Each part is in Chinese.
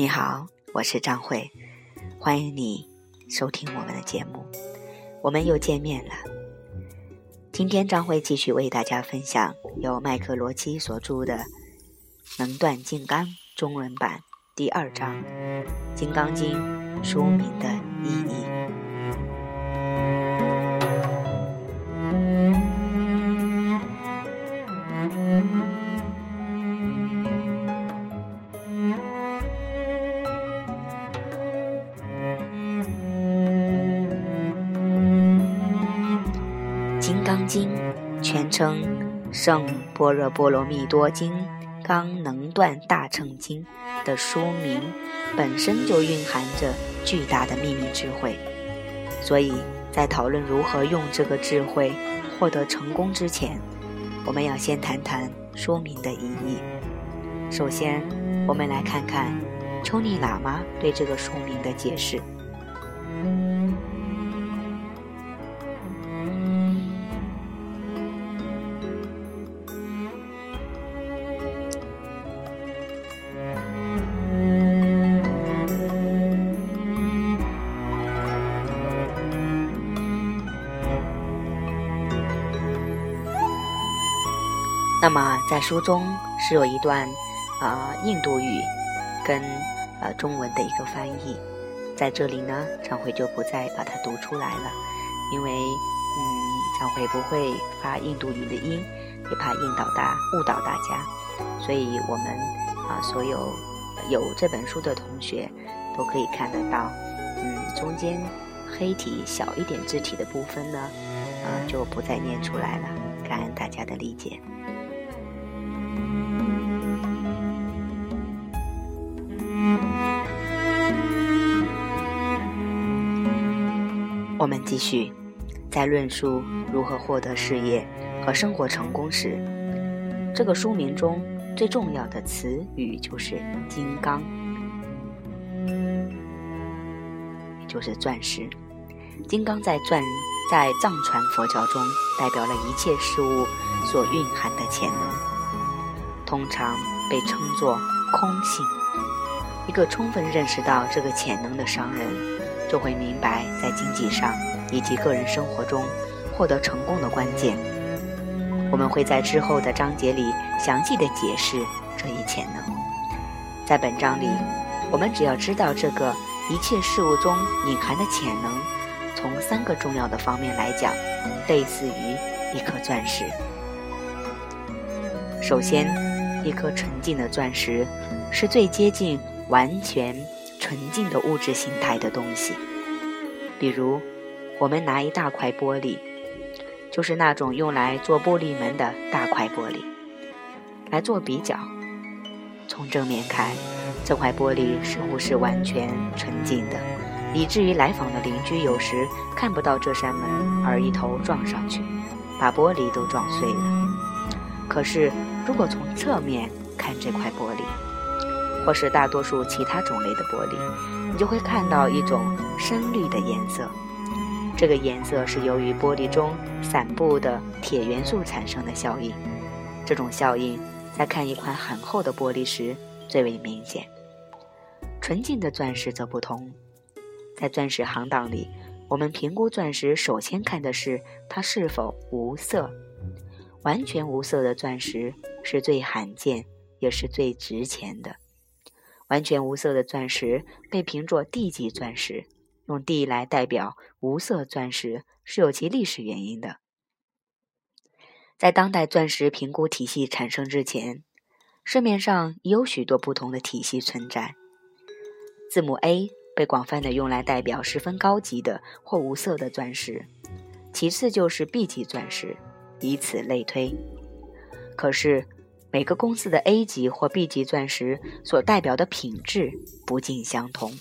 你好，我是张慧，欢迎你收听我们的节目。我们又见面了。今天张慧继续为大家分享由麦克罗基所著的《能断金刚》中文版第二章《金刚经》书名的意义。刚经全称《圣般若波罗蜜多金刚能断大乘经》的书名本身就蕴含着巨大的秘密智慧，所以在讨论如何用这个智慧获得成功之前，我们要先谈谈书名的意义。首先，我们来看看丘尼喇嘛对这个书名的解释。那么在书中是有一段，啊印度语，跟呃中文的一个翻译，在这里呢，常慧就不再把它读出来了，因为嗯常慧不会发印度语的音，也怕引导大误导大家，所以我们啊所有有这本书的同学都可以看得到，嗯中间黑体小一点字体的部分呢，啊就不再念出来了，感恩大家的理解。继续，在论述如何获得事业和生活成功时，这个书名中最重要的词语就是“金刚”，就是钻石。金刚在钻在藏传佛教中代表了一切事物所蕴含的潜能，通常被称作空性。一个充分认识到这个潜能的商人。就会明白，在经济上以及个人生活中获得成功的关键。我们会在之后的章节里详细的解释这一潜能。在本章里，我们只要知道这个一切事物中隐含的潜能，从三个重要的方面来讲，类似于一颗钻石。首先，一颗纯净的钻石是最接近完全。纯净的物质形态的东西，比如，我们拿一大块玻璃，就是那种用来做玻璃门的大块玻璃，来做比较。从正面看，这块玻璃似乎是完全纯净的，以至于来访的邻居有时看不到这扇门而一头撞上去，把玻璃都撞碎了。可是，如果从侧面看这块玻璃，或是大多数其他种类的玻璃，你就会看到一种深绿的颜色。这个颜色是由于玻璃中散布的铁元素产生的效应。这种效应在看一块很厚的玻璃时最为明显。纯净的钻石则不同，在钻石行当里，我们评估钻石首先看的是它是否无色。完全无色的钻石是最罕见，也是最值钱的。完全无色的钻石被评作地级钻石，用“ D ”来代表无色钻石是有其历史原因的。在当代钻石评估体系产生之前，市面上已有许多不同的体系存在。字母 A 被广泛的用来代表十分高级的或无色的钻石，其次就是 B 级钻石，以此类推。可是。每个公司的 A 级或 B 级钻石所代表的品质不尽相同，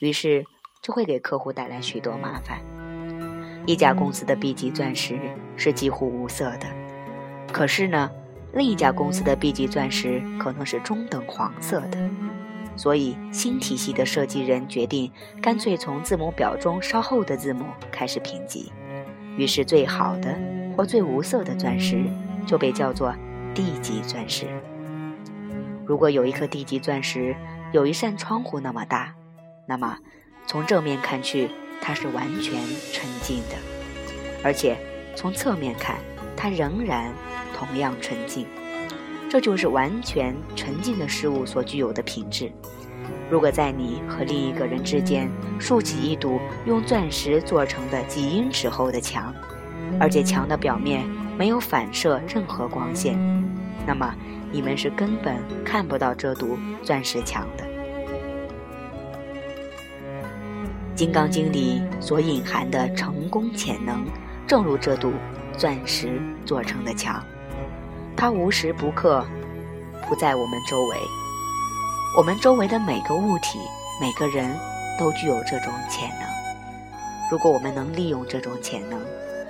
于是就会给客户带来许多麻烦。一家公司的 B 级钻石是几乎无色的，可是呢，另一家公司的 B 级钻石可能是中等黄色的。所以新体系的设计人决定，干脆从字母表中稍后的字母开始评级，于是最好的或最无色的钻石就被叫做。D 级钻石，如果有一颗 D 级钻石有一扇窗户那么大，那么从正面看去，它是完全纯净的；而且从侧面看，它仍然同样纯净。这就是完全纯净的事物所具有的品质。如果在你和另一个人之间竖起一堵用钻石做成的几英尺厚的墙，而且墙的表面没有反射任何光线，那么你们是根本看不到这堵钻石墙的。《金刚经》里所隐含的成功潜能，正如这堵钻石做成的墙，它无时不刻不在我们周围。我们周围的每个物体、每个人都具有这种潜能。如果我们能利用这种潜能，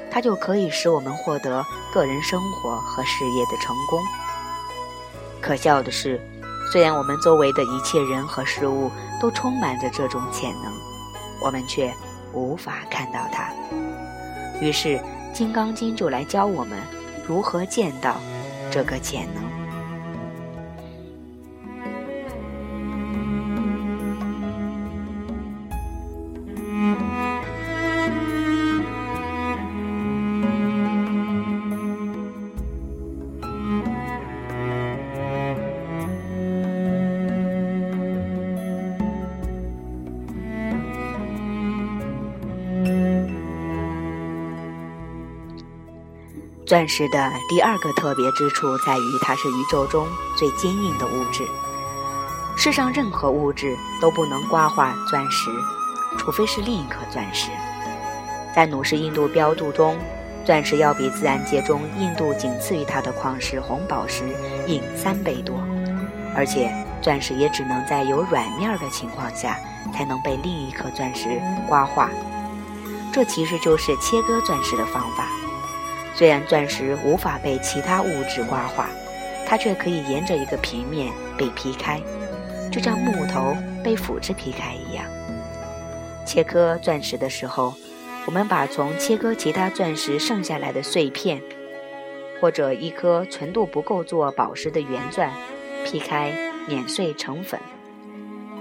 它就可以使我们获得个人生活和事业的成功。可笑的是，虽然我们周围的一切人和事物都充满着这种潜能，我们却无法看到它。于是，《金刚经》就来教我们如何见到这个潜能。钻石的第二个特别之处在于，它是宇宙中最坚硬的物质。世上任何物质都不能刮化钻石，除非是另一颗钻石。在努氏硬度标度中，钻石要比自然界中硬度仅次于它的矿石红宝石硬三倍多，而且钻石也只能在有软面的情况下才能被另一颗钻石刮化。这其实就是切割钻石的方法。虽然钻石无法被其他物质刮化，它却可以沿着一个平面被劈开，就像木头被斧子劈开一样。切割钻石的时候，我们把从切割其他钻石剩下来的碎片，或者一颗纯度不够做宝石的圆钻，劈开碾碎成粉。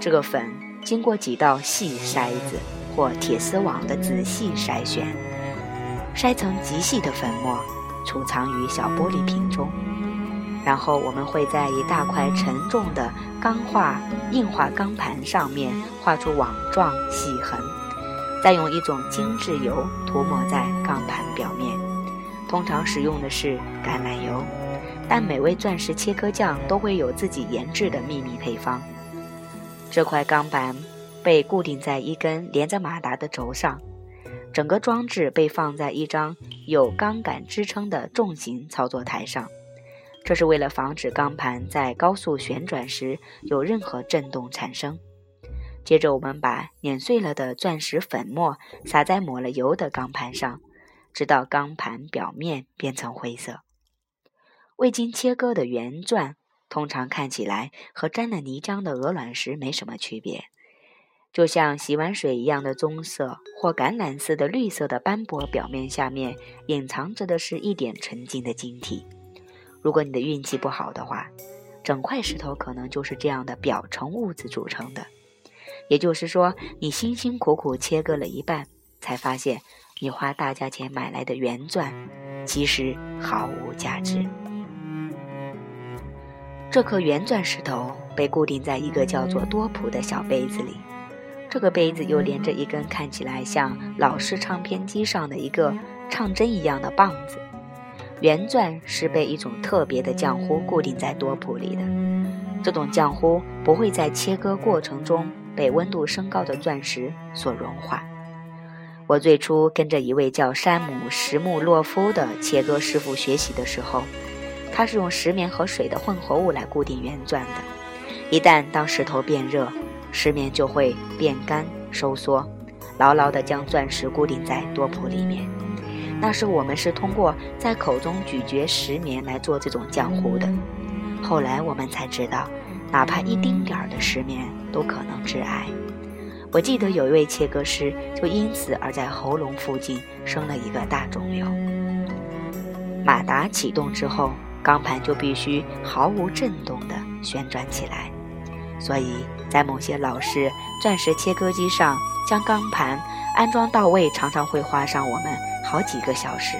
这个粉经过几道细筛子或铁丝网的仔细筛选。筛成极细的粉末，储藏于小玻璃瓶中，然后我们会在一大块沉重的钢化硬化钢盘上面画出网状细痕，再用一种精制油涂抹在钢盘表面。通常使用的是橄榄油，但每位钻石切割匠都会有自己研制的秘密配方。这块钢板被固定在一根连着马达的轴上。整个装置被放在一张有钢杆支撑的重型操作台上，这是为了防止钢盘在高速旋转时有任何震动产生。接着，我们把碾碎了的钻石粉末撒在抹了油的钢盘上，直到钢盘表面变成灰色。未经切割的圆钻通常看起来和沾了泥浆的鹅卵石没什么区别。就像洗完水一样的棕色或橄榄色的绿色的斑驳表面下面，隐藏着的是一点纯净的晶体。如果你的运气不好的话，整块石头可能就是这样的表层物质组成的。也就是说，你辛辛苦苦切割了一半，才发现你花大价钱买来的原钻其实毫无价值。这颗原钻石头被固定在一个叫做多普的小杯子里。这个杯子又连着一根看起来像老式唱片机上的一个唱针一样的棒子。圆钻是被一种特别的浆糊固定在多普里的，这种浆糊不会在切割过程中被温度升高的钻石所融化。我最初跟着一位叫山姆·什木洛夫的切割师傅学习的时候，他是用石棉和水的混合物来固定圆钻的。一旦当石头变热，石棉就会变干收缩，牢牢地将钻石固定在多普里面。那时我们是通过在口中咀嚼石棉来做这种浆糊的。后来我们才知道，哪怕一丁点儿的石棉都可能致癌。我记得有一位切割师就因此而在喉咙附近生了一个大肿瘤。马达启动之后，钢盘就必须毫无震动地旋转起来。所以在某些老式钻石切割机上，将钢盘安装到位，常常会花上我们好几个小时。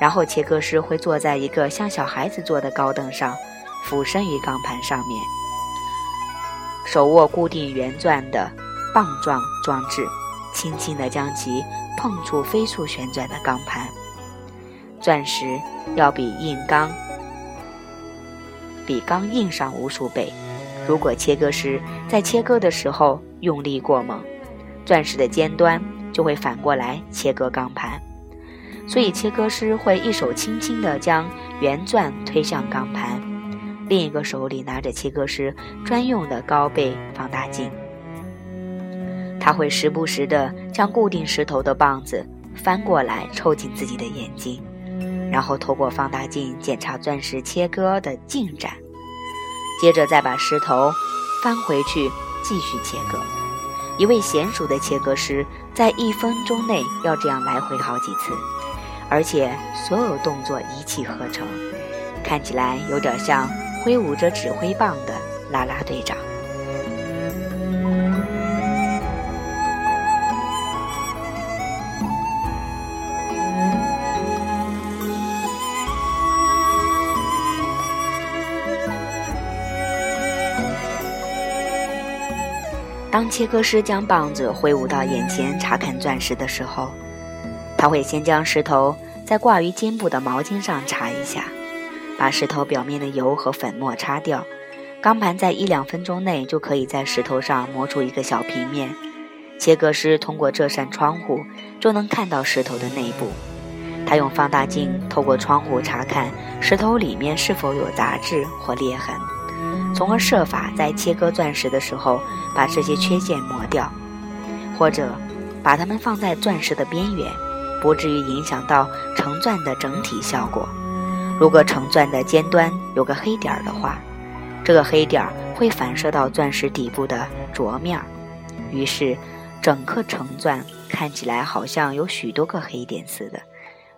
然后切割师会坐在一个像小孩子坐的高凳上，俯身于钢盘上面，手握固定圆钻的棒状装置，轻轻地将其碰触飞速旋转的钢盘。钻石要比硬钢比钢硬上无数倍。如果切割师在切割的时候用力过猛，钻石的尖端就会反过来切割钢盘。所以，切割师会一手轻轻地将圆钻推向钢盘，另一个手里拿着切割师专用的高倍放大镜。他会时不时地将固定石头的棒子翻过来凑近自己的眼睛，然后透过放大镜检查钻石切割的进展，接着再把石头翻回去继续切割。一位娴熟的切割师在一分钟内要这样来回好几次。而且所有动作一气呵成，看起来有点像挥舞着指挥棒的啦啦队长。当切割师将棒子挥舞到眼前查看钻石的时候。他会先将石头在挂于肩部的毛巾上擦一下，把石头表面的油和粉末擦掉。钢盘在一两分钟内就可以在石头上磨出一个小平面。切割师通过这扇窗户就能看到石头的内部。他用放大镜透过窗户查看石头里面是否有杂质或裂痕，从而设法在切割钻石的时候把这些缺陷磨掉，或者把它们放在钻石的边缘。不至于影响到成钻的整体效果。如果成钻的尖端有个黑点儿的话，这个黑点儿会反射到钻石底部的琢面儿，于是整颗成钻看起来好像有许多个黑点似的。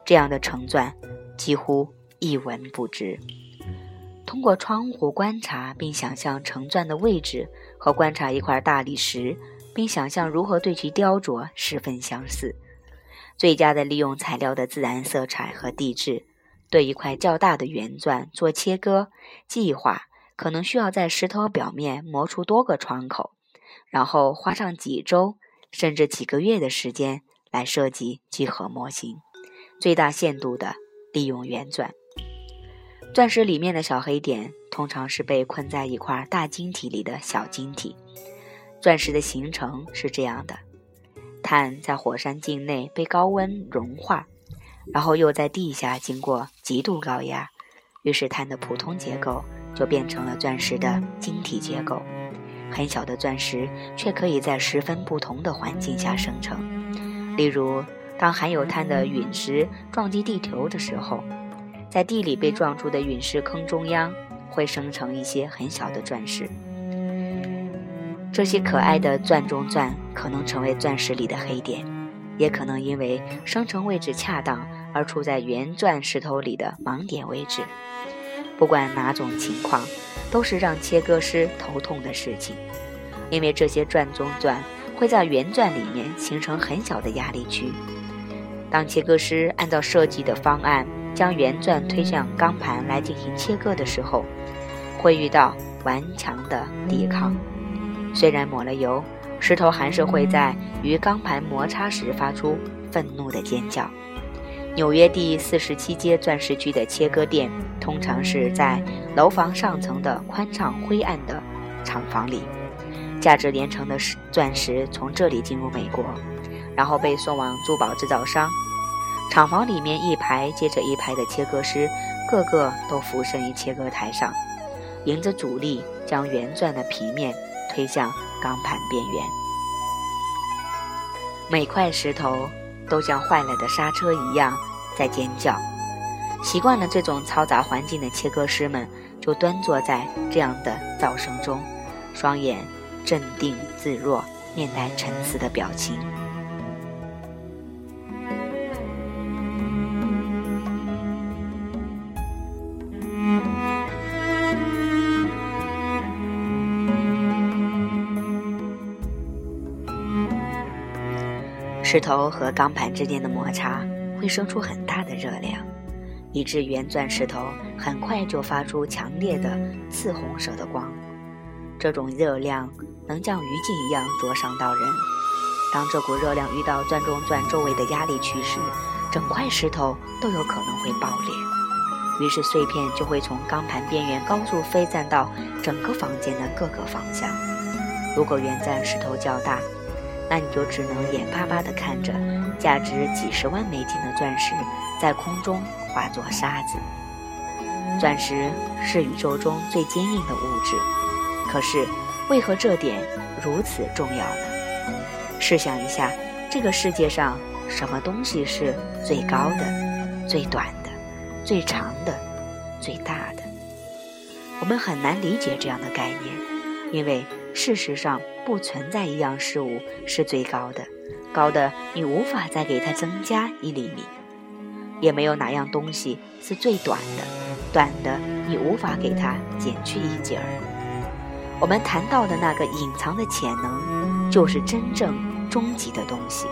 这样的成钻几乎一文不值。通过窗户观察并想象成钻的位置，和观察一块大理石并想象如何对其雕琢，十分相似。最佳的利用材料的自然色彩和地质，对一块较大的圆钻做切割计划，可能需要在石头表面磨出多个窗口，然后花上几周甚至几个月的时间来设计几何模型，最大限度的利用圆钻。钻石里面的小黑点通常是被困在一块大晶体里的小晶体。钻石的形成是这样的。碳在火山境内被高温融化，然后又在地下经过极度高压，于是碳的普通结构就变成了钻石的晶体结构。很小的钻石却可以在十分不同的环境下生成。例如，当含有碳的陨石撞击地球的时候，在地里被撞出的陨石坑中央会生成一些很小的钻石。这些可爱的钻中钻可能成为钻石里的黑点，也可能因为生成位置恰当而处在原钻石头里的盲点位置。不管哪种情况，都是让切割师头痛的事情，因为这些钻中钻会在原钻里面形成很小的压力区。当切割师按照设计的方案将圆钻推向钢盘来进行切割的时候，会遇到顽强的抵抗。虽然抹了油，石头还是会在与钢盘摩擦时发出愤怒的尖叫。纽约第四十七街钻石区的切割店通常是在楼房上层的宽敞灰暗的厂房里，价值连城的石钻石从这里进入美国，然后被送往珠宝制造商。厂房里面一排接着一排的切割师，个个都俯身于切割台上，迎着阻力将圆钻的皮面。推向钢盘边缘，每块石头都像坏了的刹车一样在尖叫。习惯了这种嘈杂环境的切割师们，就端坐在这样的噪声中，双眼镇定自若，面带沉思的表情。石头和钢盘之间的摩擦会生出很大的热量，以致原钻石头很快就发出强烈的刺红色的光。这种热量能像鱼烬一样灼伤到人。当这股热量遇到钻中钻周围的压力区时，整块石头都有可能会爆裂，于是碎片就会从钢盘边缘高速飞散到整个房间的各个方向。如果原钻石头较大，那你就只能眼巴巴地看着价值几十万美金的钻石在空中化作沙子。钻石是宇宙中最坚硬的物质，可是为何这点如此重要呢？试想一下，这个世界上。什么东西是最高的、最短的、最长的、最大的？我们很难理解这样的概念，因为事实上不存在一样事物是最高的，高的你无法再给它增加一厘米；也没有哪样东西是最短的，短的你无法给它减去一截儿。我们谈到的那个隐藏的潜能，就是真正终极的东西。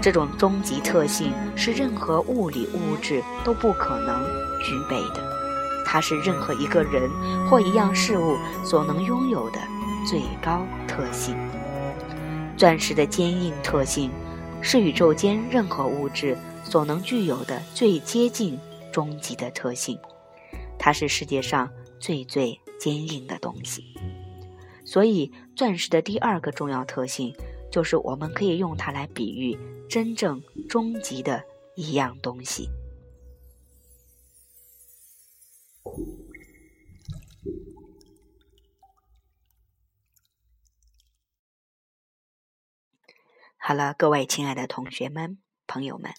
这种终极特性是任何物理物质都不可能具备的，它是任何一个人或一样事物所能拥有的最高特性。钻石的坚硬特性是宇宙间任何物质所能具有的最接近终极的特性，它是世界上最最坚硬的东西。所以，钻石的第二个重要特性。就是我们可以用它来比喻真正终极的一样东西。好了，各位亲爱的同学们、朋友们，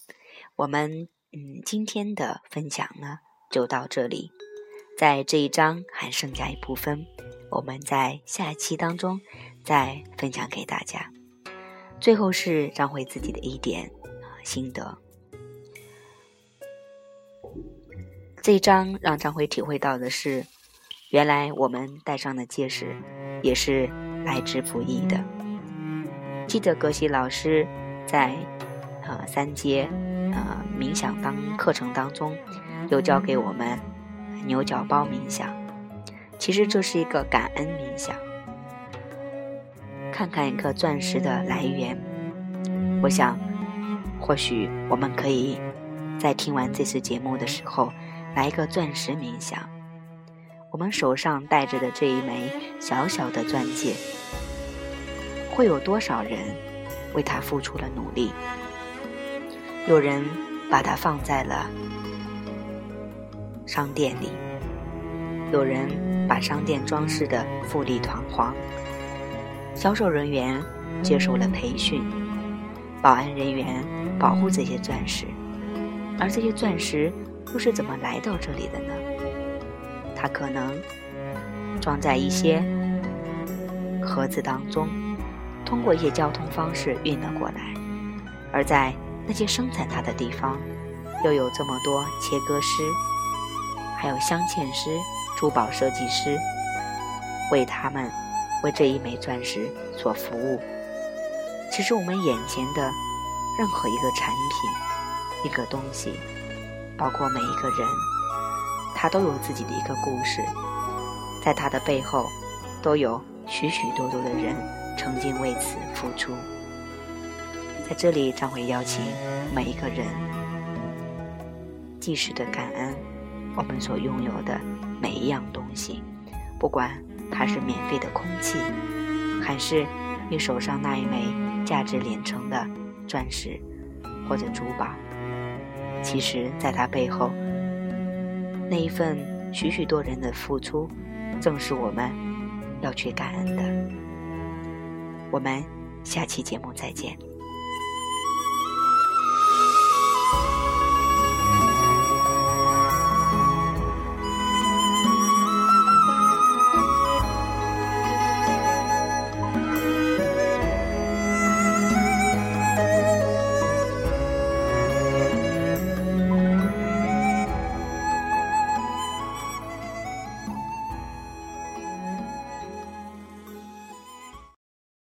我们嗯今天的分享呢就到这里，在这一章还剩下一部分，我们在下一期当中再分享给大家。最后是张辉自己的一点心得。这一章让张辉体会到的是，原来我们戴上的戒指也是来之不易的。记得格西老师在呃三阶呃冥想当课程当中，有教给我们牛角包冥想。其实这是一个感恩冥想。看看一颗钻石的来源，我想，或许我们可以在听完这次节目的时候，来一个钻石冥想。我们手上戴着的这一枚小小的钻戒，会有多少人为它付出了努力？有人把它放在了商店里，有人把商店装饰的富丽堂皇。销售人员接受了培训，保安人员保护这些钻石，而这些钻石又是怎么来到这里的呢？它可能装在一些盒子当中，通过一些交通方式运了过来，而在那些生产它的地方，又有这么多切割师，还有镶嵌师、珠宝设计师为他们。为这一枚钻石所服务。其实，我们眼前的任何一个产品、一个东西，包括每一个人，他都有自己的一个故事，在他的背后，都有许许多多的人曾经为此付出。在这里，将会邀请每一个人，及时的感恩我们所拥有的每一样东西，不管。它是免费的空气，还是你手上那一枚价值连城的钻石或者珠宝？其实，在它背后，那一份许许多人的付出，正是我们要去感恩的。我们下期节目再见。